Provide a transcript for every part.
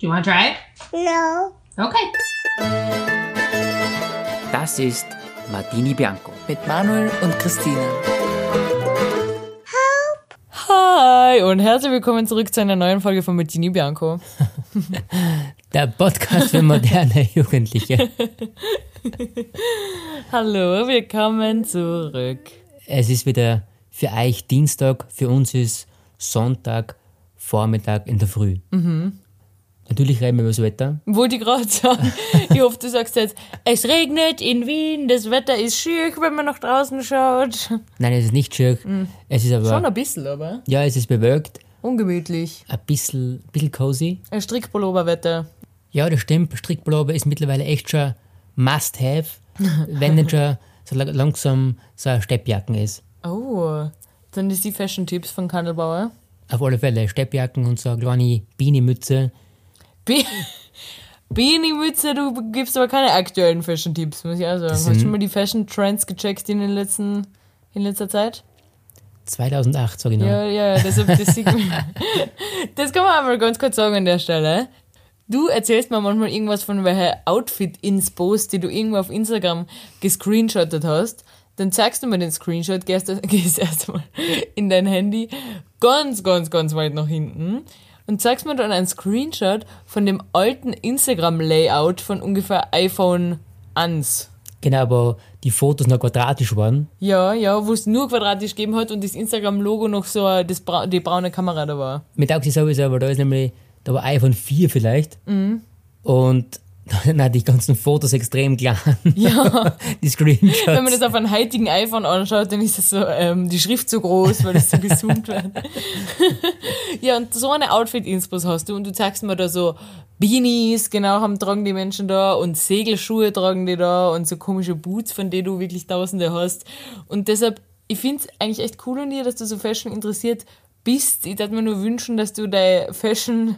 Do you want to try it? No. Okay. Das ist Martini Bianco. Mit Manuel und Christina. Hi und herzlich willkommen zurück zu einer neuen Folge von Martini Bianco. Der Podcast für moderne Jugendliche. Hallo, willkommen zurück. Es ist wieder für euch Dienstag, für uns ist Sonntag, Vormittag in der Früh. Natürlich reden wir über das Wetter. Wollte ich gerade sagen. Ich hoffe, du sagst jetzt, es regnet in Wien, das Wetter ist schick, wenn man nach draußen schaut. Nein, es ist nicht schön. Es ist aber, Schon ein bisschen, aber ja, es ist bewölkt, ungemütlich. ein bisschen, bisschen cozy. Ein Strickpulloverwetter. Ja, das stimmt. Strickpullover ist mittlerweile echt schon Must-Have, wenn nicht schon so la- langsam so eine Steppjacken ist. Oh, dann ist die Fashion-Tipps von Kandelbauer. Auf alle Fälle Steppjacken und so eine kleine Bienenmütze. Be Beanie-Mütze, du gibst aber keine aktuellen Fashion-Tipps, muss ich auch sagen. Hast du mal die Fashion-Trends gecheckt in, den letzten, in letzter Zeit? 2008, sag ich noch. Ja, ja, deshalb, das, sieht man. das kann man aber ganz kurz sagen an der Stelle. Du erzählst mir manchmal irgendwas von welcher Outfit-Inspos, die du irgendwo auf Instagram gescreenshottet hast. Dann zeigst du mir den Screenshot, gehst, gehst erstmal in dein Handy ganz, ganz, ganz weit nach hinten und zeigst mir dann einen Screenshot von dem alten Instagram-Layout von ungefähr iPhone 1. Genau, aber die Fotos noch quadratisch waren. Ja, ja, wo es nur quadratisch gegeben hat und das Instagram-Logo noch so das Bra die braune Kamera da war. Mir taugt sie sowieso, aber da ist nämlich, da war iPhone 4 vielleicht. Mhm. Und hat die ganzen Fotos extrem klein. Ja. die Screenshots. Wenn man das auf einem heutigen iPhone anschaut, dann ist das so, ähm, die Schrift so groß, weil das so gezoomt wird. ja, und so eine Outfit-Inspos hast du und du zeigst mir da so Beanies, genau, haben, tragen die Menschen da und Segelschuhe tragen die da und so komische Boots, von denen du wirklich tausende hast. Und deshalb, ich finde es eigentlich echt cool an dir, dass du so Fashion interessiert bist. Ich würde mir nur wünschen, dass du deine Fashion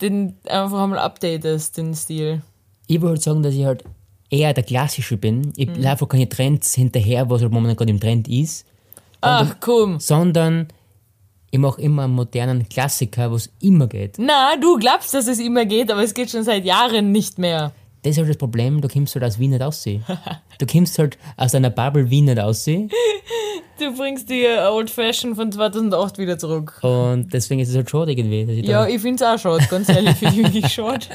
den einfach einmal updatest, den Stil. Ich wollte sagen, dass ich halt eher der Klassische bin. Ich Mhm. laufe keine Trends hinterher, was halt momentan gerade im Trend ist. Ach, komm. Sondern ich mache immer einen modernen Klassiker, was immer geht. Na, du glaubst, dass es immer geht, aber es geht schon seit Jahren nicht mehr. Das ist halt das Problem, du kommst halt aus Wien nicht aussehen. Du kommst halt aus einer Bubble Wien nicht aussehen. Du bringst die Old Fashion von 2008 wieder zurück. Und deswegen ist es halt schade irgendwie. Ich Ja, ich find's auch schade, ganz ehrlich, finde ich wirklich schade.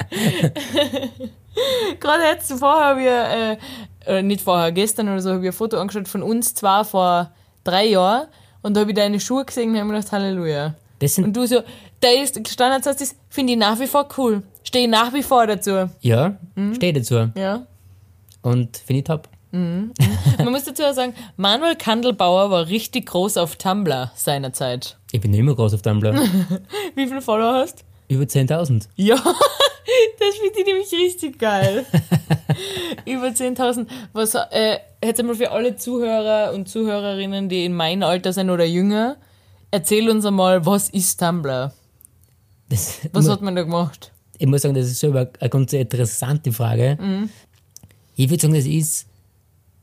Gerade jetzt vorher habe ich, äh, äh, nicht vorher, gestern oder so, habe ich ein Foto angeschaut von uns zwar vor drei Jahren und da habe ich deine Schuhe gesehen und habe mir gedacht, Halleluja. Und du so, der ist Standardsatz, das finde ich nach wie vor cool. Stehe nach wie vor dazu. ja, Mhm. steht dazu. Ja. Und finde ich top. Man muss dazu auch sagen, Manuel Kandelbauer war richtig groß auf Tumblr seinerzeit. Ich bin immer groß auf Tumblr. Wie viele Follower hast? Über 10.000. Ja, das finde ich nämlich richtig geil. Über 10.000. Was, äh, jetzt einmal für alle Zuhörer und Zuhörerinnen, die in meinem Alter sind oder jünger, erzähl uns einmal, was ist Tumblr? Das, Was hat man da gemacht? Ich muss sagen, das ist selber eine ganz interessante Frage. Mhm. Ich würde sagen, das ist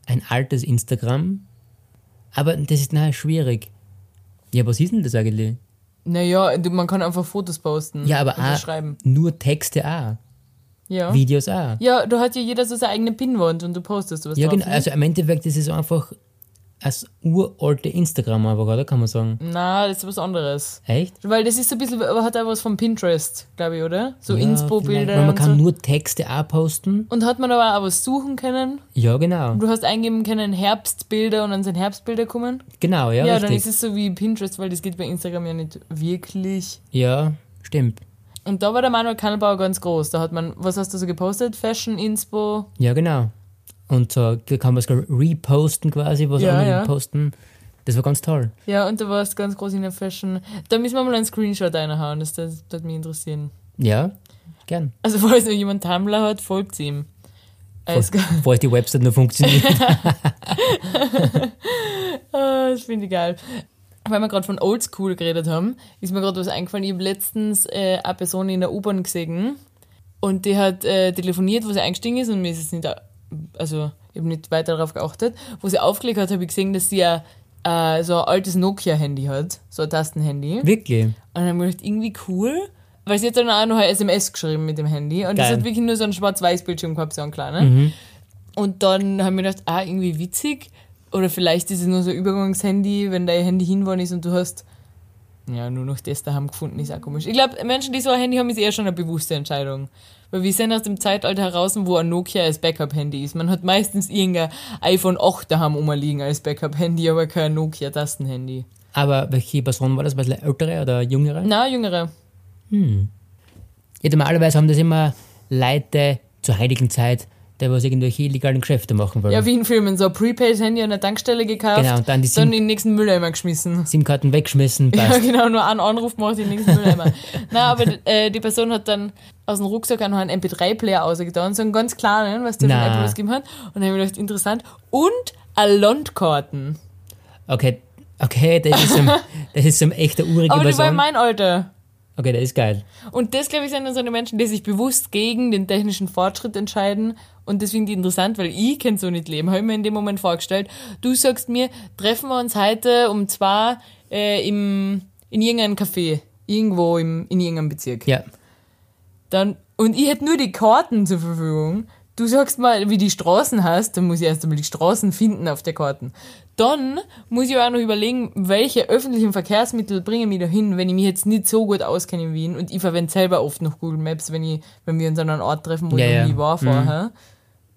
ein altes Instagram. Aber das ist nachher schwierig. Ja, was ist denn das eigentlich? Naja, du- man kann einfach Fotos posten. Ja, aber auch schreiben. nur Texte auch. Ja. Videos auch. ja, da hat ja jeder so seine eigene Pinwand und du postest was Ja, drauf. genau. Also im Endeffekt ist es einfach das uralte Instagram einfach, oder? Kann man sagen. Na, das ist was anderes. Echt? Weil das ist so ein bisschen, aber hat auch was von Pinterest, glaube ich, oder? So Ja, Inspo-Bilder. Weil man und kann so. nur Texte auch posten. Und hat man aber auch was suchen können. Ja, genau. Du hast eingeben können Herbstbilder und dann sind Herbstbilder kommen. Genau, ja, Ja, dann richtig. ist es so wie Pinterest, weil das geht bei Instagram ja nicht wirklich. Ja, stimmt. Und da war der Manuel Kannelbauer ganz groß. Da hat man, was hast du so gepostet? Fashion, Inspo. Ja, genau. Und so, da kann man es reposten quasi, was Ja, andere ja. posten. Das war ganz toll. Ja, und da warst ganz groß in der Fashion. Da müssen wir mal einen Screenshot reinhauen, das, das würde mich interessieren. Ja, gern. Also, falls noch jemand Tumblr hat, folgt ihm. Klar. Falls die Website noch funktioniert. Ah, das finde ich geil. Weil wir gerade von Oldschool geredet haben, ist mir gerade was eingefallen. Ich habe letztens äh, eine Person in der U-Bahn gesehen und die hat äh, telefoniert, wo sie eingestiegen ist und mir ist es nicht, also ich habe nicht weiter darauf geachtet. Wo sie aufgelegt hat, habe ich gesehen, dass sie ja äh, so ein altes Nokia-Handy hat, so ein Tastenhandy. Wirklich. Und dann habe ich gedacht, irgendwie cool. Weil sie hat dann auch noch eine SMS geschrieben mit dem Handy und das Geil. hat wirklich nur so ein Schwarz-Weiß-Bildschirm gehabt, so ein kleiner. Ne? Und dann haben wir gedacht, ah, irgendwie witzig. Oder vielleicht ist es nur so ein Übergangshandy, wenn dein Handy hinwollen ist und du hast ja nur noch das daheim gefunden, ist auch komisch. Ich glaube, Menschen, die so ein Handy haben, ist eher schon eine bewusste Entscheidung. Weil wir sind aus dem Zeitalter heraus, wo ein Nokia als Backup-Handy ist. Man hat meistens irgendein iPhone 8 daheim rumliegen als Backup-Handy, aber kein Nokia-Tastenhandy. Aber welche Person war das? War das ältere oder jüngere? Na, jüngere. Ja, normalerweise haben das immer Leute zur heiligen Zeit, die was irgendwelche illegalen Geschäfte machen wollen. Ja, wie in Filmen, so ein Prepaid-Handy an der Tankstelle gekauft, Genau, und dann die dann SIM in den nächsten Mülleimer geschmissen. SIM-Karten weggeschmissen, Ja, passt. genau, nur einen Anruf gemacht in den nächsten Mülleimer. Nein, aber äh, die Person hat dann aus dem Rucksack auch noch einen MP3-Player ausgetan, so einen ganz kleinen, was der von Na. Apple was gegeben hat. Und dann habe ich gedacht, interessant. Und eine Landkarten. Okay, okay, das ist so ein, das ist so ein echter uriger Aber die war mein Alter. Okay, das ist geil. Und das, glaube ich, sind dann so eine Menschen, die sich bewusst gegen den technischen Fortschritt entscheiden. Und das finde ich interessant, weil ich kann so nicht leben. Habe ich mir in dem Moment vorgestellt. Du sagst mir, treffen wir uns heute um zwei äh, im, in irgendeinem Café. Irgendwo im, in irgendeinem Bezirk. Ja. Dann, und ich hätte nur die Karten zur Verfügung. Du sagst mal, wie die Straßen hast, dann muss ich erst einmal die Straßen finden auf der Karten. Dann muss ich auch noch überlegen, welche öffentlichen Verkehrsmittel bringen mich dahin, wenn ich mich jetzt nicht so gut auskenne in Wien und ich verwende selber oft noch Google Maps, wenn, ich, wenn wir uns an einem Ort treffen, wo Ja, ich ja. nie war vorher.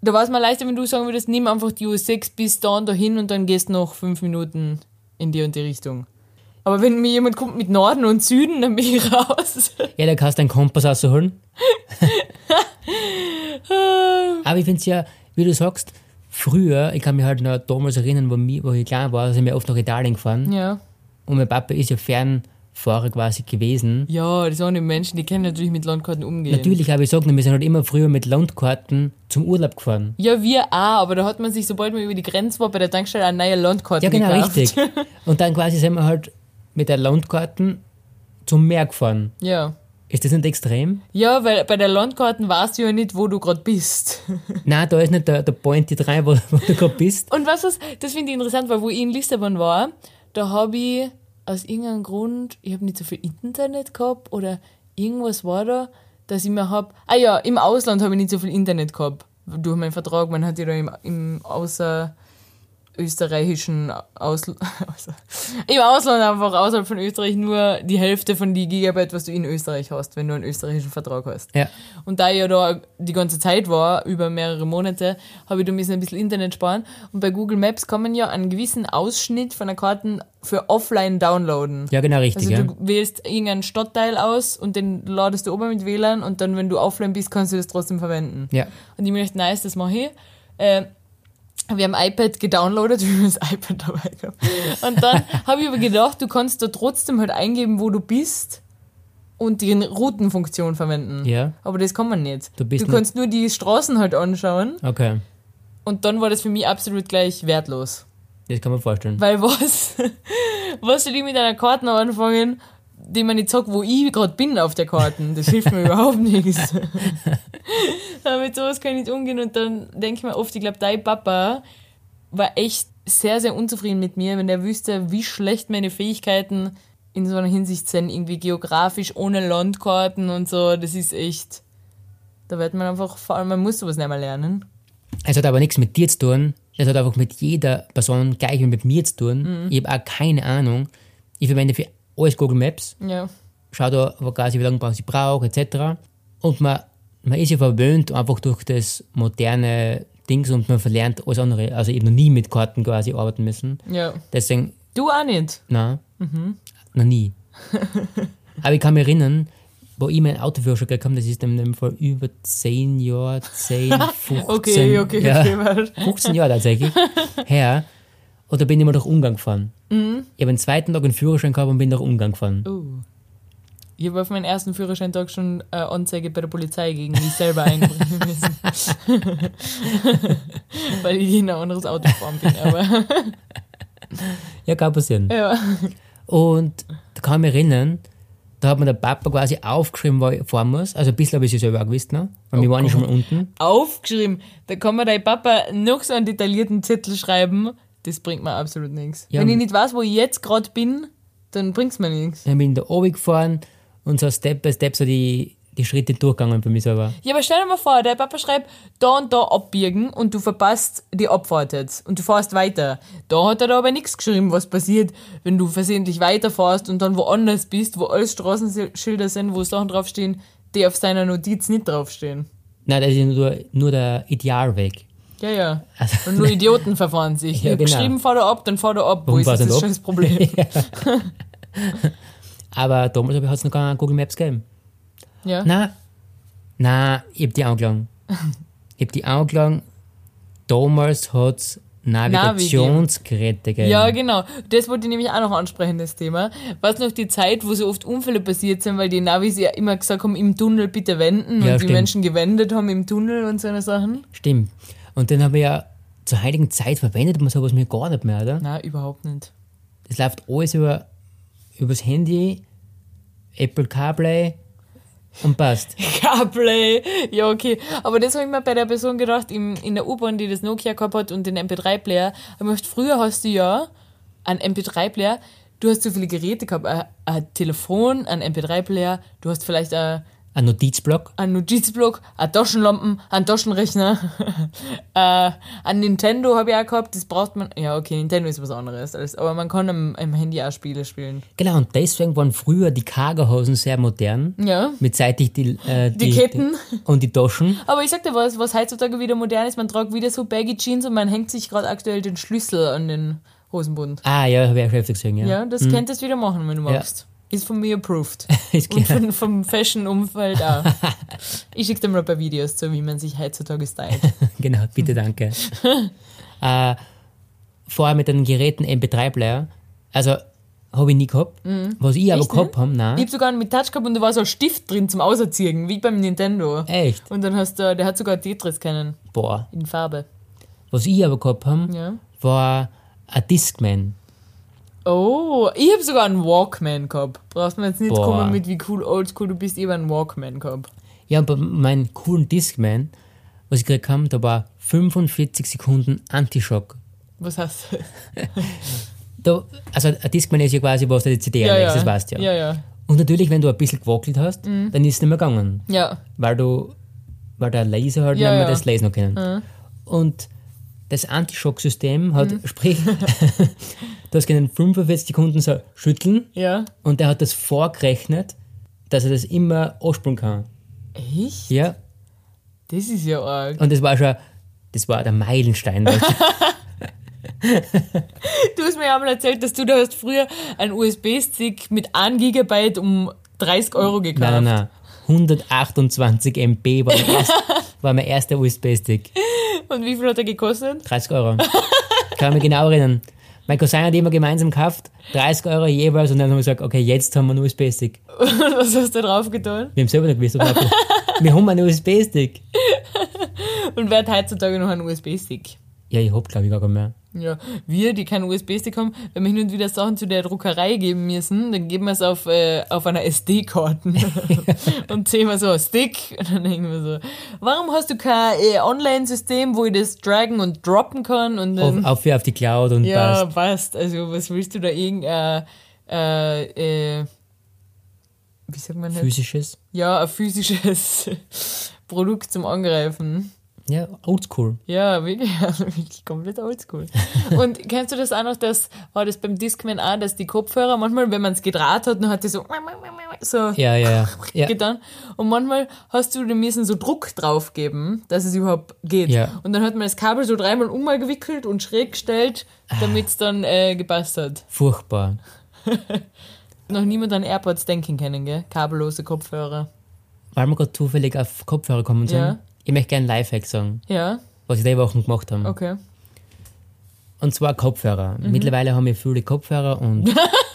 Da war es mir leichter, wenn du sagen würdest, nimm einfach die U6 bis da und dahin und dann gehst noch fünf Minuten in die und die Richtung. Aber wenn mir jemand kommt mit Norden und Süden, dann bin ich raus. Ja, da kannst du einen Kompass rausholen. Aber ich finde es ja, wie du sagst, früher, ich kann mich halt noch damals erinnern, wo, ich klein war, sind wir oft nach Italien gefahren. ja. Und mein Papa ist ja Fernfahrer quasi gewesen. Ja, das sind die Menschen, die können natürlich mit Landkarten umgehen. Natürlich habe ich gesagt, wir sind halt immer früher mit Landkarten zum Urlaub gefahren. Ja, wir auch, aber da hat man sich, sobald man über die Grenze war, bei der Tankstelle eine neue Landkarte Ja, genau, gekauft. richtig. Und dann quasi sind wir halt mit der Landkarten zum Meer gefahren. Ja. Ist das nicht extrem? Ja, weil bei der Landkarten weißt du ja nicht, wo du gerade bist. Nein, da ist nicht der, der Point rein, wo, wo du gerade bist. Und was, was das finde ich interessant, weil wo ich in Lissabon war, da habe ich aus irgendeinem Grund, ich habe nicht so viel Internet gehabt oder irgendwas war da, dass ich mir hab. Ah ja, im Ausland habe ich nicht so viel Internet gehabt. Durch meinen Vertrag, man hat ja da im, im außer österreichischen Ausl also, im Ausland einfach außerhalb von Österreich nur die Hälfte von die Gigabyte, was du in Österreich hast, wenn du einen österreichischen Vertrag hast. Ja. Und da ich ja da die ganze Zeit war, über mehrere Monate, habe ich da müssen ein bisschen Internet sparen. Und bei Google Maps kann man ja einen gewissen Ausschnitt von der Karten für offline downloaden. Ja, genau, richtig. Also ja. du wählst irgendeinen Stadtteil aus und den ladest du oben mit WLAN und dann, wenn du offline bist, kannst du das trotzdem verwenden. ja. Und ich mir gedacht, nice, das mache ich. Äh, wir haben iPad gedownloadet, wir haben das iPad dabei gehabt. Und dann habe ich aber gedacht, du kannst da trotzdem halt eingeben, wo du bist und die Routenfunktion verwenden. Ja. Aber das kann man nicht. Du bist du kannst nur die Straßen halt anschauen Okay. und dann war das für mich absolut gleich wertlos. Das kann man vorstellen. Weil was, was soll ich mit einer Karte anfangen, die man nicht sagt, wo ich gerade bin auf der Karte? Das hilft mir überhaupt nichts. Aber mit sowas kann ich nicht umgehen und dann denke ich mir oft, ich glaube, dein Papa war echt sehr, sehr unzufrieden mit mir, wenn der wüsste, wie schlecht meine Fähigkeiten in so einer Hinsicht sind, irgendwie geografisch, ohne Landkarten und so, das ist echt, da wird man einfach, vor allem, man muss sowas nicht mehr lernen. Es hat aber nichts mit dir zu tun. Es hat einfach mit jeder Person gleich wie mit mir zu tun. Mhm. Ich habe auch keine Ahnung. Ich verwende für alles Google Maps. Ja. Schau da, wo quasi, wie lange brauche ich brauche, etc. Und man, man ist ja verwöhnt einfach durch das moderne Dings und man verlernt alles andere. Also eben noch nie mit Karten quasi arbeiten müssen. Ja. Deswegen, Du auch nicht. nein, Mhm. noch nie. Aber ich kann mich erinnern, wo ich meinen Autoführerschein gekriegt habe, das ist in dem Fall über 10 Jahre, 10, 15, Okay, okay, ja, okay, warte. 15 Jahre tatsächlich, her. Und da bin ich mal nach Ungarn gefahren. Mhm. Ich habe den zweiten Tag einen Führerschein gehabt und bin nach Ungarn gefahren. Uh. Ich habe auf meinen ersten Führerscheintag schon äh, Anzeige bei der Polizei gegen mich selber einbringen müssen. Weil ich in ein anderes Auto gefahren bin. Aber Ja, kann passieren. ja. Und da kann ich mich erinnern, da hat mir der Papa quasi aufgeschrieben, wo ich fahren muss. Also ein bisschen habe ich es selber auch gewusst, ne? Weil Oh wir waren ja schon mal unten. Aufgeschrieben. Da kann mir dein Papa noch so einen detaillierten Zettel schreiben. Das bringt mir absolut nichts. Ja, Wenn ich nicht weiß, wo ich jetzt gerade bin, dann bringt es mir nichts. Dann bin ich da oben gefahren und so Step by Step so die, die Schritte durchgegangen bei mir selber. Ja, aber stell dir mal vor, der Papa schreibt, da und da abbiegen und du verpasst die Abfahrt jetzt und du fährst weiter. Da hat er da aber nichts geschrieben, was passiert, wenn du versehentlich weiterfährst und dann woanders bist, wo alles Straßenschilder sind, wo Sachen draufstehen, die auf seiner Notiz nicht draufstehen. Nein, das ist nur, nur der Idealweg. Ja, ja. Also- Und nur Idioten verfahren sich. Ja, genau. geschrieben, fahr da ab, dann fahr da ab. Wo ist das nicht scheiß Problem? Aber damals hat es noch gar Google Maps gegeben. ja. Nein, nein, ich hab die angelangt. ich hab die angelangt. Damals hat es Navigationsgeräte gegeben. Ja, genau. Das wollte ich nämlich auch noch ansprechen, das Thema. Was noch die Zeit, wo so oft Unfälle passiert sind, weil die Navis ja immer gesagt haben, im Tunnel bitte wenden Ja, und die stimmt. Menschen gewendet haben im Tunnel und so eine Sachen. Stimmt. Und dann habe ich ja zur heutigen Zeit verwendet man sowas mir gar nicht mehr, oder? Na, überhaupt nicht. Das läuft alles über übers Handy, Apple CarPlay und passt. CarPlay, ja okay. Aber das habe ich mir bei der Person gedacht, im, in der U-Bahn, die das Nokia gehabt hat und den MP3-Player. Ich möchte, früher hast du ja einen MP3-Player, du hast so viele Geräte gehabt, ein, ein Telefon, ein MP3-Player, du hast vielleicht ein, Ein Notizblock. ein Notizblock, ein Taschenlampen, ein Taschenrechner, äh, ein Nintendo habe ich auch gehabt, das braucht man, ja okay, Nintendo ist was anderes, als, aber man kann am, am Handy auch Spiele spielen. Genau, und deswegen waren früher die Cargohosen sehr modern. Ja. Mit seitig die, äh, Die Ketten. und die Taschen. Aber ich sag dir was, was heutzutage wieder modern ist, man tragt wieder so baggy Jeans und man hängt sich gerade aktuell den Schlüssel an den Hosenbund. Ah, ja, habe ich auch schon öfter gesehen, ja. Ja, das könntest du wieder machen, wenn du magst. Ist von mir approved. Und klar. von, vom Fashion-Umfeld auch. ich schicke dir mal ein paar Videos zu, wie man sich heutzutage stylt. genau, bitte danke. äh, vorher mit den Geräten MP3-Player, also habe ich nie gehabt. Was ich aber Mhm. Echt gehabt habe, Ich nein. hab sogar einen mit Touch gehabt und da war so ein Stift drin zum Auserziehen, wie beim Nintendo. Echt? Und dann hast du, der hat sogar Tetris kennen, Boah. in Farbe. Was ich aber gehabt habe, Ja. war ein Discman. Oh, ich habe sogar einen Walkman gehabt. Brauchst mir jetzt nicht Boah. kommen mit, wie cool oldschool du bist, ich habe einen Walkman gehabt. Ja, und bei meinem coolen Discman, was ich gekriegt habe, da war 45 Sekunden Antischock. Was heißt das? Da, also ein Discman ist ja quasi, was du die CD Ja, anlegst, ja. das weißt du ja. Ja, Mhm. ja. Und natürlich, wenn du ein bisschen gewackelt hast, dann ist es nicht mehr gegangen. Ja. Weil du, weil der Laser halt Ja, nicht mehr ja. Mhm. das Lesen noch können. Und das Antischock-System hat, sprich, du hast können 45 Sekunden so schütteln Ja. und der hat das vorgerechnet, dass er das immer anspulen kann. Echt? Ja, Das ist ja arg. und das war schon, das war der Meilenstein. du. Hast mir ja mal erzählt, dass du da hast früher einen USB-Stick mit 1 Gigabyte um 30 Euro gekauft. nein, nein, nein. 128 MB war mein, erst, war mein erster USB-Stick. Und wie viel hat er gekostet? 30 Euro. Kann mich genau erinnern. Mein Cousin hat immer gemeinsam gekauft, 30 Euro jeweils, und dann haben wir gesagt, okay, jetzt haben wir einen USB-Stick. Was hast du drauf getan? Wir haben selber nicht gewusst, Wir haben einen USB-Stick. Und wer hat heutzutage noch einen USB-Stick? Ja, ich hab, glaube ich, gar keinen mehr. Ja, wir, die keinen USB-Stick haben, wenn wir hin und wieder Sachen zu der Druckerei geben müssen, dann geben wir es auf, äh, auf einer SD-Karte und sehen wir so, Stick, und dann denken wir so, warum hast du kein äh, Online-System, wo ich das dragen und droppen kann und Auf, dann, auf, auf die Cloud und ja, passt. passt, also was willst du da irgendein, äh, äh, wie sagt man das? Physisches. Ja, ein physisches Produkt zum Angreifen. Ja, oldschool. Ja, wirklich, also wirklich komplett oldschool. Und kennst du das auch noch, dass, war das beim Discman auch, dass die Kopfhörer manchmal, wenn man es gedraht hat, dann hat die so, so Ja, ja, ja. getan. Und manchmal hast du dem müssen so Druck drauf geben, dass es überhaupt geht. Ja. Und dann hat man das Kabel so dreimal umgewickelt und schräg gestellt, damit es dann äh, gepasst hat. Furchtbar. Noch niemand an AirPods denken können, gell? Kabellose Kopfhörer. Weil wir gerade zufällig auf Kopfhörer kommen sind, Ja. Ich möchte gerne einen Lifehack sagen, Ja, was ich die Wochen gemacht habe. okay. Und zwar Kopfhörer. Mhm. Mittlerweile haben wir viele Kopfhörer und,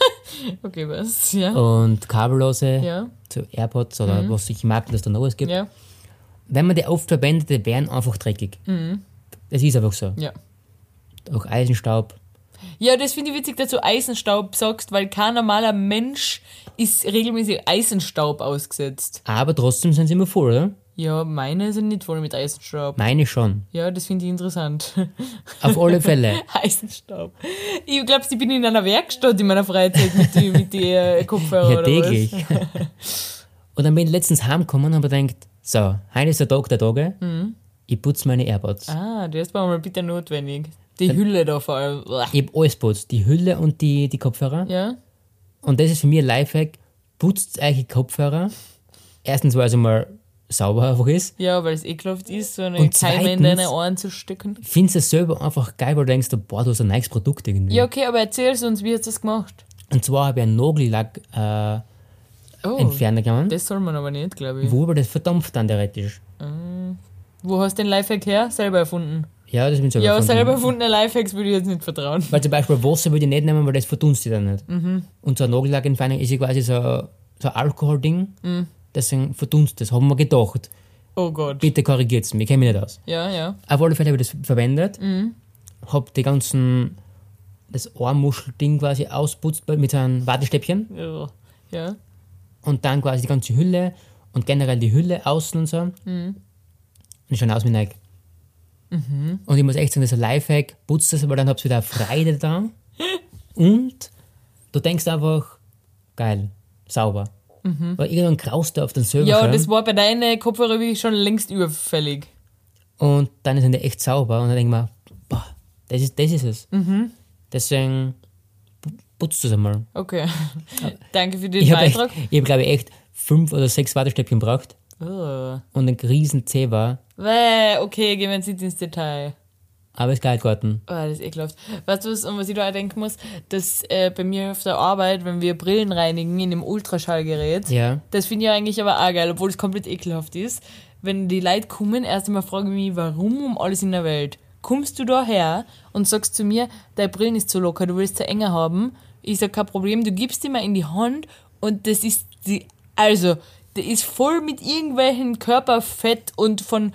Okay, was? Ja. und kabellose Ja, zu AirPods oder was ich mag, dass da noch was gibt. ja, Wenn man die oft verwendet, die werden einfach dreckig. Das ist einfach so. ja. Auch Eisenstaub. Ja, das finde ich witzig, dass du Eisenstaub sagst, weil kein normaler Mensch ist regelmäßig Eisenstaub ausgesetzt. Aber trotzdem sind sie immer voll, oder? Ja, meine sind nicht voll mit Eisenstaub. Meine schon. Ja, das finde ich interessant. Auf alle Fälle. Eisenstaub. Ich glaube, ich bin in einer Werkstatt in meiner Freizeit mit den mit die, äh, Ja, täglich. Und dann bin ich letztens heimgekommen und habe gedacht, so, heute ist der Tag der Tage. Ich putze meine AirPods. Ah, das war mal bitte notwendig. Die Hülle da vor allem. Ich habe alles putzt. Die Hülle und die, die Kopfhörer. Ja? Und das ist für mich ein Lifehack. Putzt eure Kopfhörer. Erstens, weil es einmal sauber einfach ist. Ja, weil es ekelhaft ist, so eine Und Keime in deine Ohren zu stecken. Findest es selber einfach geil, weil du denkst, boah, du hast ein neues Produkt irgendwie. Ja, okay, aber erzähl uns, wie hast du das gemacht? Und zwar habe ich einen Nagellack äh, Oh, entfernen können, das soll man aber nicht, glaube ich. wo aber das verdampft dann theoretisch. Wo hast du den Lifehack her? Selber erfunden. Ja, das bin ich selber Ja, erfunden. selber erfundene Lifehacks würde ich jetzt nicht vertrauen. Weil zum Beispiel Wasser würde ich nicht nehmen, weil das verdunstet dann nicht. Mhm. Und so ein Nagellackentferner ist ja quasi so, so ein Alkoholding. Mhm. Deswegen verdunstet das. Haben wir gedacht. Oh Gott. Bitte korrigiert es ich kenne mich nicht aus. Ja, ja. Auf alle Fälle habe ich das verwendet. Mhm. Hab die ganzen, das Ohrmuschelding quasi ausputzt mit so einem Wattestäbchen. Ja. ja. Und dann quasi die ganze Hülle und generell die Hülle außen und so. Mhm. Und die schauen aus wie neu. Und ich muss echt sagen, das ist ein Lifehack. Putzt das, aber dann habt ihr wieder Freude dran. und du denkst einfach, geil, sauber. Weil irgendwann graust du auf den Server Mhm. Ja, das war bei deinen Kopfhörer wirklich schon längst überfällig. Und dann sind die echt sauber und dann denke ich mir, boah, das ist, das ist es. Mhm. Deswegen pu- putzt das einmal. Okay. Danke für den Ich habe, Beitrag. ich hab, glaube ich, echt fünf oder sechs Wattestäbchen gebraucht Oh. und ein riesen Zeh war, okay, gehen wir jetzt nicht ins Detail. Aber es ist geil geworden. Oh, das ist ekelhaft. Weißt du, was, an was ich da auch denken muss? Dass äh, bei mir auf der Arbeit, wenn wir Brillen reinigen in dem Ultraschallgerät, Ja, das finde ich eigentlich aber auch geil, obwohl es komplett ekelhaft ist. Wenn die Leute kommen, erst einmal frage ich mich, warum um alles in der Welt? Kommst du da her und sagst zu mir, deine Brillen ist zu locker, du willst sie enger haben? Ich sag, kein Problem, du gibst die mal in die Hand und das ist die, also, der ist voll mit irgendwelchen Körperfett und von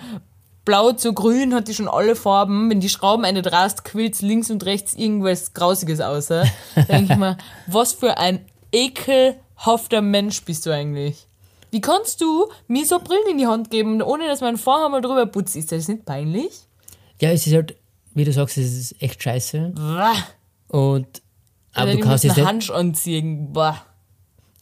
blau zu grün hat die schon alle Farben. Wenn die Schrauben eine drast, quillt links und rechts irgendwas Grausiges aus. Da denke ich mir, was für ein ekelhafter Mensch bist du eigentlich? Wie kannst du mir so Brillen in die Hand geben, ohne dass mein Vorhaar mal drüber putzt? Ist das nicht peinlich? ja, es ist halt, wie du sagst, es ist echt scheiße. Bah. Und, aber Oder du kannst jetzt Hansch anziehen. Bah.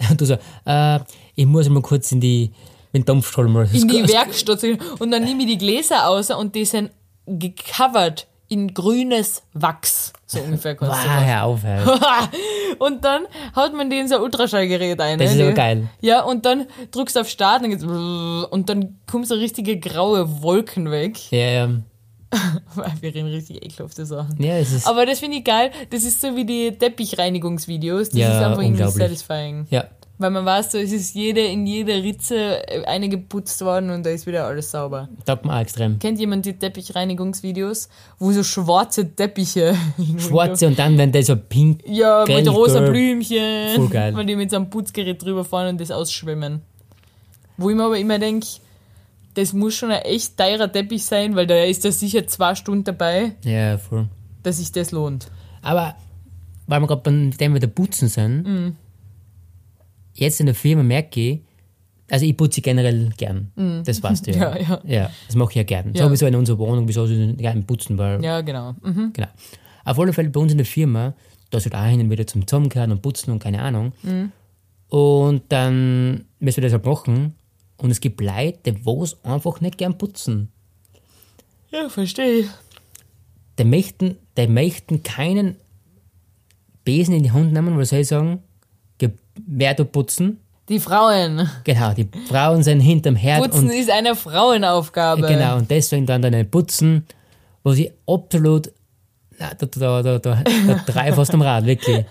und du so, äh, ich muss mal kurz in die, in den Dampfstrahl mal. In die Werkstatt. Und dann nehme ich die Gläser aus und die sind gecovert in grünes Wachs. So ungefähr kannst du Ah, hör auf, hör. und dann haut man die in so ein Ultraschallgerät ein. Das ne? ist aber Die- geil. Ja, und dann drückst du auf Start und, geht's und dann kommen so richtige graue Wolken weg. Ja, ja. Wir reden richtig ekelhafte Sachen. Ja, es ist, Aber das finde ich geil. Das ist so wie die Teppichreinigungsvideos. Das Ja, ist einfach irgendwie satisfying. ja. Weil man weiß so, es ist jede, in jeder Ritze äh, eine geputzt worden und da ist wieder alles sauber. taugt mir auch extrem. Kennt jemand die Teppichreinigungsvideos, wo so schwarze Teppiche Schwarze und dann, wenn der so pink, Ja, mit Grell, rosa. Blümchen. Voll geil. Weil die mit so einem Putzgerät drüber fahren und das ausschwemmen. Wo ich mir aber immer denke, das muss schon ein echt teurer Teppich sein, weil da ist da sicher zwei Stunden dabei, ja, voll. dass sich das lohnt. Aber, weil wir gerade beim Thema der Putzen sind, Mhm. Jetzt in der Firma merke ich, also ich putze generell gern. Das weißt du ja. Ja, ja. Ja, das mache ich ja gern. Ja. Sowieso in unserer Wohnung, wieso gerne putzen, weil, Ja, genau. Mhm. genau. Auf alle Fälle bei uns in der Firma, da ist halt auch hin und wieder zum Zusammenkehren und putzen und keine Ahnung. Mhm. Und dann müssen wir das halt machen. Und es gibt Leute, die es einfach nicht gern putzen. Ja, verstehe ich. Die möchten, die möchten keinen Besen in die Hand nehmen, weil soll ich sagen, ge- wer du putzen? Die Frauen. Genau, die Frauen sind hinterm Herd Putzen ist eine Frauenaufgabe. genau, und deswegen dann dann putzen, wo sie absolut na, da, da, da, da, da drei fast am Rad, wirklich.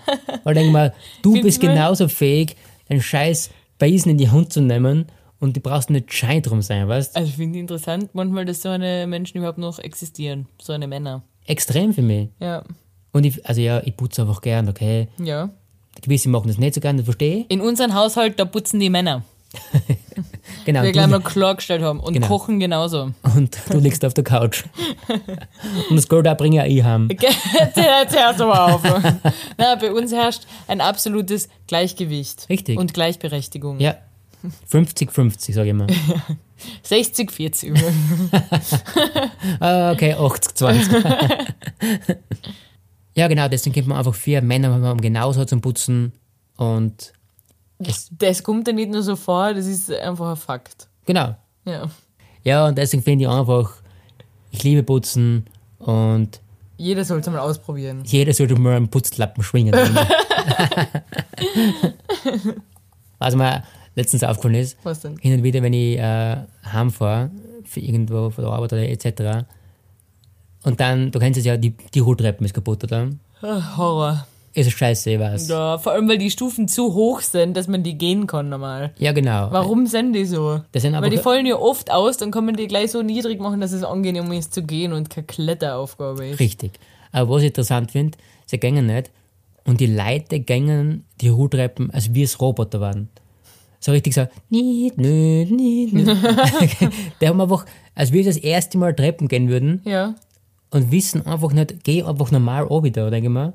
Weil ich denke mal, du Findest bist genauso fähig, den scheiß Besen in die Hand zu nehmen und du brauchst nicht schei drum sein, weißt Also ich finde interessant manchmal, dass so eine Menschen überhaupt noch existieren. So eine Männer. Extrem für mich. Ja. Und ich, also ja, ich putze einfach gern, okay. Ja. Gewisse machen das nicht so gern, das verstehe ich. In unserem Haushalt, da putzen die Männer. Genau. Wir gleich mal klargestellt haben. Und Genau. kochen genauso. und du liegst auf der Couch. und das Geld auch bringe ich heim. Jetzt hörst aber auf. Na, bei uns herrscht ein absolutes Gleichgewicht. Richtig. Und Gleichberechtigung. Ja, 50-50, sage ich mal. 60, 40. Ah, okay, 80-20. Ja, genau, deswegen kennt man einfach vier Männer haben genauso zum Putzen und das kommt ja nicht nur so vor, das ist einfach ein Fakt. genau. Ja. Ja, und deswegen finde ich einfach, ich liebe Putzen und Jeder soll es mal ausprobieren. jeder sollte mal einen Putzlappen schwingen. Was mir letztens aufgefallen ist, Was denn? hin und wieder, wenn ich äh, heimfahre, für irgendwo von der Arbeit oder etc. Und dann, du kennst es ja, die, die Rolltreppen ist kaputt, oder? Ah, Horror. Ist scheiße, ich weiß. Ja, Ja, vor allem, weil die Stufen zu hoch sind, dass man die gehen kann normal. genau. Warum sind die so? Das sind Weil aber die fallen ja oft aus, dann kann man die gleich so niedrig machen, dass es angenehm ist zu gehen und keine Kletteraufgabe ist. richtig. Aber was ich interessant finde, sie gängen nicht und die Leute gängen die Rolltreppen, als wie es Roboter waren. So richtig so, nicht, nicht, nicht, nicht. Die haben einfach, als wir das erste Mal Treppen gehen würden Ja. Und wissen einfach nicht, geh einfach normal wieder, denke ich mal.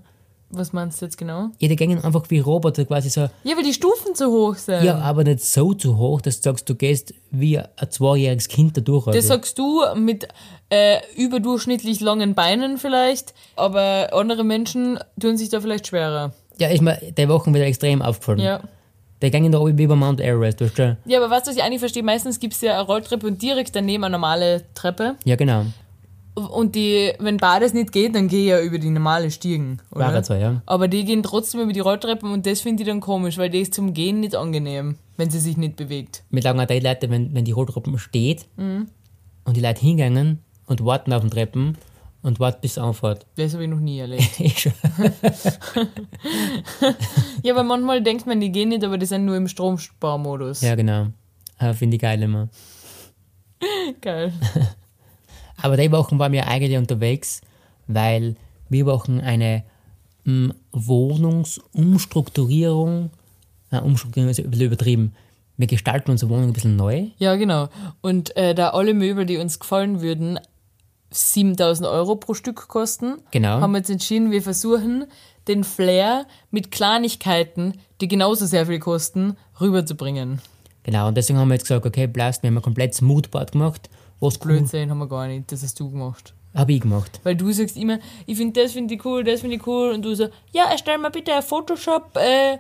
Was meinst du jetzt genau? Ja, die gehen einfach wie Roboter quasi so, Ja, weil die Stufen zu hoch sind. ja, aber nicht so zu hoch, dass du sagst, du gehst wie ein zweijähriges Kind da durch. Das Also. sagst du mit äh, überdurchschnittlich langen Beinen vielleicht, aber andere Menschen tun sich da vielleicht schwerer. Ja, ist mir die Wochen wieder extrem aufgefallen. Ja. Die gehen da oben wie bei Mount Everest, weißt du? Ja, aber du, was ich eigentlich verstehe? Meistens gibt es ja eine Rolltreppe und direkt daneben eine normale Treppe. Ja, genau. Und die, wenn beides nicht geht, dann gehe ich ja über die normale Stiegen. Oder? War so, ja. Aber die gehen trotzdem über die Rolltreppen und das finde ich dann komisch, weil die ist zum Gehen nicht angenehm, wenn sie sich nicht bewegt. Mit langen die Leute, wenn, wenn die Rolltreppen steht Mhm. und die Leute hingehen und warten auf den Treppen und warten bis es anfährt. Das habe ich noch nie erlebt. Ich schon. ja, aber manchmal denkt man, die gehen nicht, aber die sind nur im Stromsparmodus. ja, genau. Äh, Finde ich geil immer. Geil. Aber die Wochen waren wir eigentlich unterwegs, weil wir Wochen eine m, Wohnungsumstrukturierung, äh, Umstrukturierung ist ein bisschen übertrieben. Wir gestalten unsere Wohnung ein bisschen neu. Ja, genau. Und äh, da alle Möbel, die uns gefallen würden, 7000 Euro pro Stück kosten, Genau. haben wir jetzt entschieden, wir versuchen, den Flair mit Kleinigkeiten, die genauso sehr viel kosten, rüberzubringen. Genau, und deswegen haben wir jetzt gesagt, okay, Blast, wir haben ein komplettes Moodboard gemacht. Was cool, Blödsinn haben wir gar nicht, das hast du gemacht. habe ich gemacht. Weil du sagst immer, ich finde das finde ich cool, das finde ich cool. Und du so, ja, erstell mal bitte ein Photoshop äh,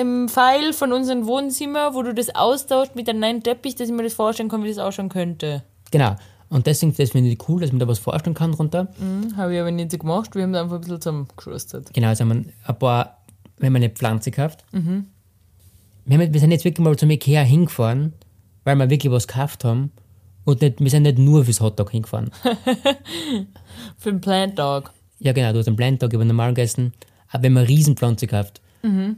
im File von unserem Wohnzimmer, wo du das austauscht mit einem neuen Teppich, dass ich mir das vorstellen kann, wie das ausschauen könnte. Genau. Und deswegen das finde ich cool, dass man da was vorstellen kann drunter. Hm, Habe ich aber nicht so gemacht, wir haben da einfach ein bisschen zusammengeschustert. Genau, jetzt haben wir ein paar, wir haben eine Pflanze gekauft. Wir, haben, wir sind jetzt wirklich mal zum Ikea hingefahren, weil wir wirklich was gekauft haben. Und nicht, wir sind nicht nur fürs Hotdog hingefahren. Für den Plant Dog. ja genau, du hast einen Blendtag über normal gegessen. Aber haben eine Riesenpflanze gekauft.